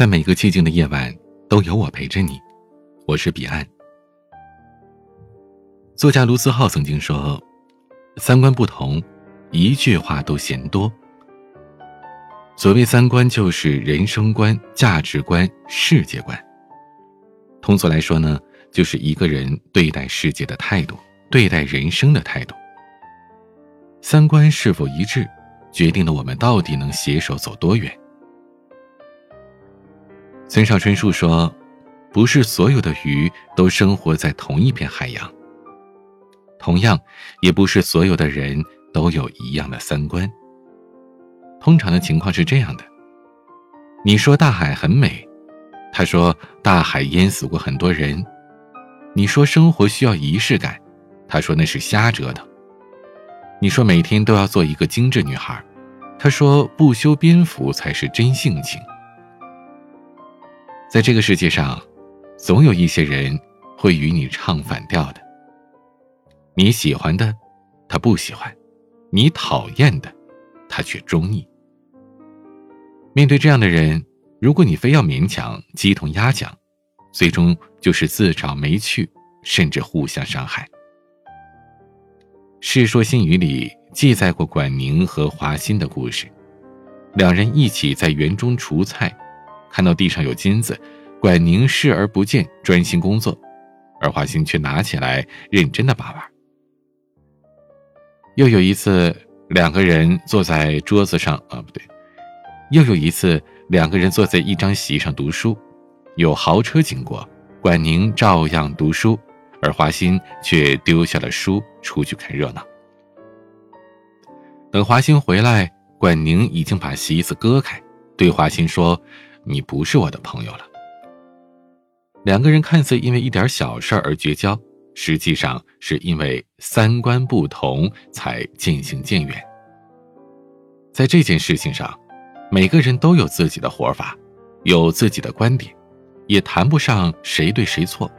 在每个寂静的夜晚，都有我陪着你。我是彼岸。作家卢思浩曾经说：“三观不同，一句话都嫌多。”所谓三观，就是人生观、价值观、世界观。通俗来说呢，就是一个人对待世界的态度，对待人生的态度。三观是否一致，决定了我们到底能携手走多远。村上春树说：“不是所有的鱼都生活在同一片海洋。同样，也不是所有的人都有一样的三观。通常的情况是这样的：你说大海很美，他说大海淹死过很多人；你说生活需要仪式感，他说那是瞎折腾；你说每天都要做一个精致女孩，他说不修边幅才是真性情。”在这个世界上，总有一些人会与你唱反调的。你喜欢的，他不喜欢；你讨厌的，他却中意。面对这样的人，如果你非要勉强鸡同鸭讲，最终就是自找没趣，甚至互相伤害。《世说新语》里记载过管宁和华歆的故事，两人一起在园中除菜。看到地上有金子，管宁视而不见，专心工作，而华歆却拿起来认真的把玩。又有一次，两个人坐在桌子上，啊，不对，又有一次，两个人坐在一张席上读书，有豪车经过，管宁照样读书，而华歆却丢下了书，出去看热闹。等华歆回来，管宁已经把席子割开，对华歆说。你不是我的朋友了。两个人看似因为一点小事而绝交，实际上是因为三观不同才渐行渐远。在这件事情上，每个人都有自己的活法，有自己的观点，也谈不上谁对谁错。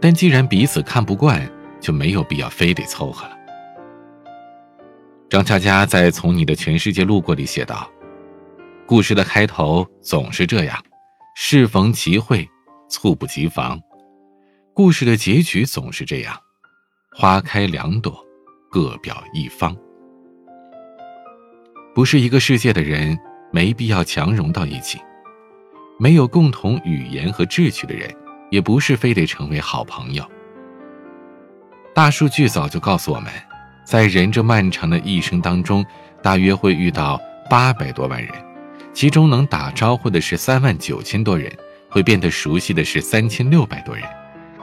但既然彼此看不惯，就没有必要非得凑合了。张嘉佳在《从你的全世界路过》里写道。故事的开头总是这样，适逢其会，猝不及防；故事的结局总是这样，花开两朵，各表一方。不是一个世界的人，没必要强融到一起；没有共同语言和志趣的人，也不是非得成为好朋友。大数据早就告诉我们，在人这漫长的一生当中，大约会遇到八百多万人。其中能打招呼的是三万九千多人，会变得熟悉的是三千六百多人，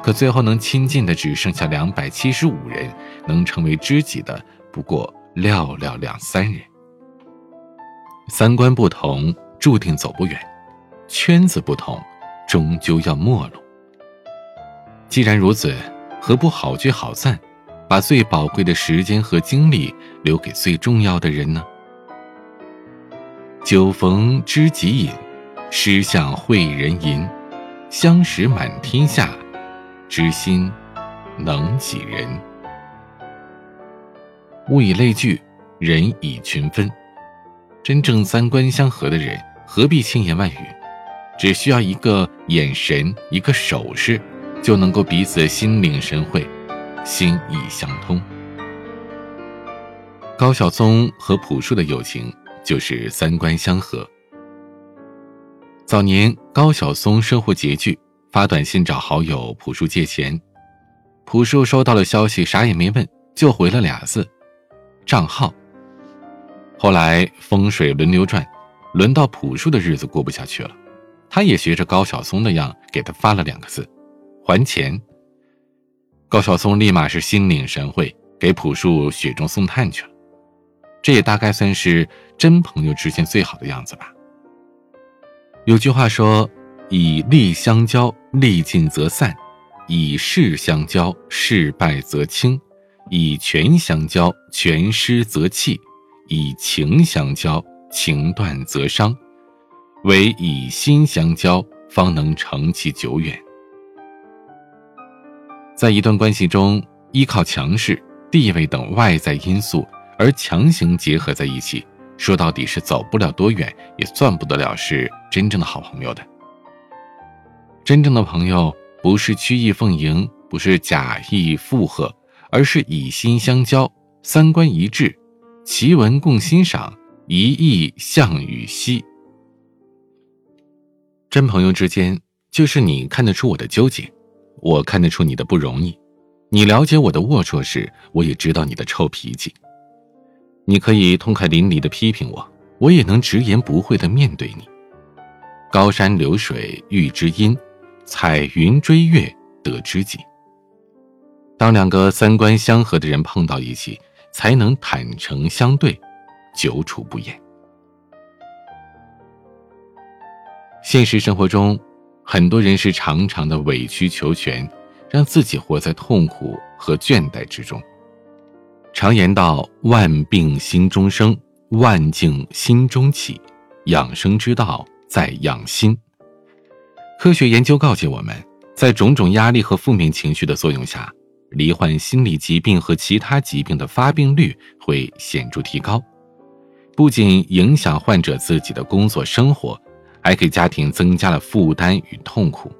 可最后能亲近的只剩下两百七十五人，能成为知己的不过寥寥两三人。三观不同，注定走不远；圈子不同，终究要没落。既然如此，何不好聚好散，把最宝贵的时间和精力留给最重要的人呢？酒逢知己饮，诗向会人吟。相识满天下，知心能几人？物以类聚，人以群分。真正三观相合的人，何必千言万语？只需要一个眼神，一个手势，就能够彼此心领神会，心意相通。高晓松和朴树的友情。就是三观相合。早年高晓松生活拮据，发短信找好友朴树借钱，朴树收到了消息，啥也没问，就回了俩字：账号。后来风水轮流转，轮到朴树的日子过不下去了，他也学着高晓松那样给他发了两个字：还钱。高晓松立马是心领神会，给朴树雪中送炭去了。这也大概算是真朋友之间最好的样子吧。有句话说：“以利相交，利尽则散；以势相交，势败则轻；以权相交，权失则弃；以情相交，情断则伤。唯以心相交，方能成其久远。”在一段关系中，依靠强势、地位等外在因素。而强行结合在一起，说到底是走不了多远，也算不得了是真正的好朋友的。真正的朋友不是曲意奉迎，不是假意附和，而是以心相交，三观一致，奇文共欣赏，一意向与兮。真朋友之间，就是你看得出我的纠结，我看得出你的不容易，你了解我的龌龊时，我也知道你的臭脾气。你可以痛快淋漓的批评我，我也能直言不讳的面对你。高山流水遇知音。彩云追月得知己。当两个三观相合的人碰到一起，才能坦诚相对，久处不厌。现实生活中，很多人是常常的委曲求全，让自己活在痛苦和倦怠之中。常言道：“万病心中生，万境心中起。”养生之道在养心。科学研究告诫我们，在种种压力和负面情绪的作用下，罹患心理疾病和其他疾病的发病率会显著提高，不仅影响患者自己的工作生活，还给家庭增加了负担与痛苦。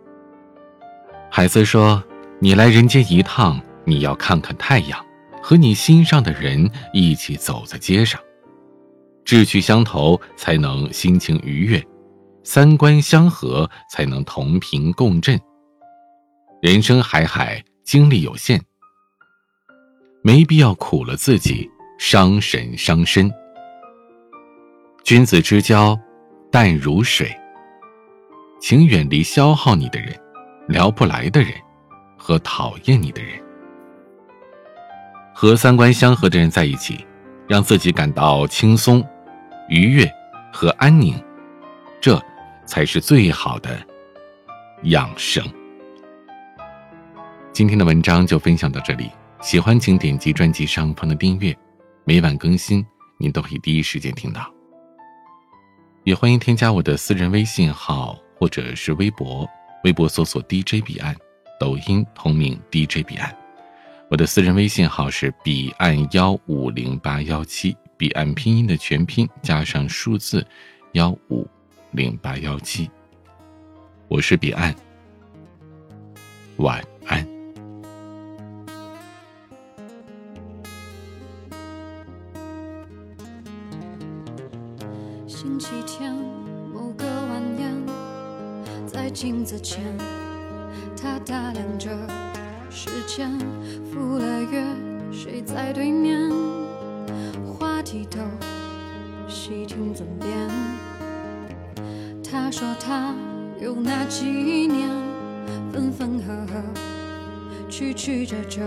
海瑟说：“你来人间一趟，你要看看太阳，和你心上的人一起走在街上，志趣相投，才能心情愉悦。”三观相合，才能同频共振。人生海海，精力有限，没必要苦了自己，伤神伤身。君子之交淡如水，请远离消耗你的人、聊不来的人和讨厌你的人。和三观相合的人在一起，让自己感到轻松、愉悦和安宁。这。才是最好的养生。今天的文章就分享到这里，喜欢请点击专辑上方的订阅，每晚更新，您都可以第一时间听到。也欢迎添加我的私人微信号或者是微博，微博搜索 DJ 彼岸，抖音同名 DJ 彼岸。我的私人微信号是彼岸幺五零八幺七，彼岸拼音的全拼加上数字幺五。零八幺七，我是彼岸，晚安。星期天某个晚宴，在镜子前，他打量着时间，赴了约，谁在对面？话题都细听嘴边。他说他有那几年，分分合合，曲曲折折，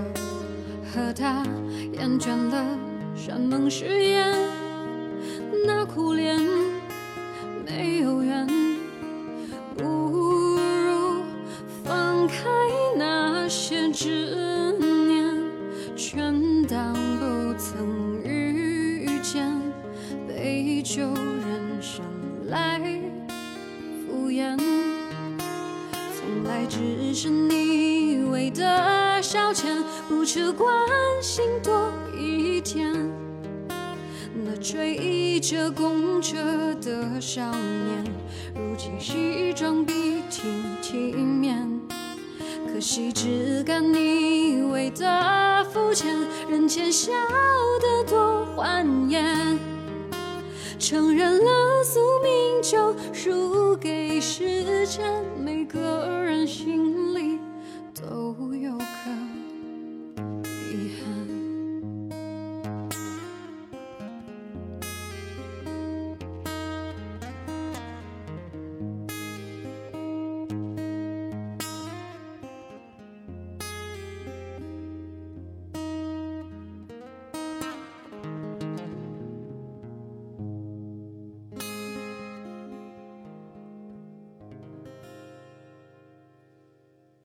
和他厌倦了山盟誓言，那苦恋全当不曾遇见，杯酒人生来敷衍。从来只是你为的消遣，不吃关心多一天。那追着公车的少年，如今西装笔挺体面。可惜只敢你为的肤浅，人前笑得多欢颜。承认了宿命，就输给时间。每个人心里都有。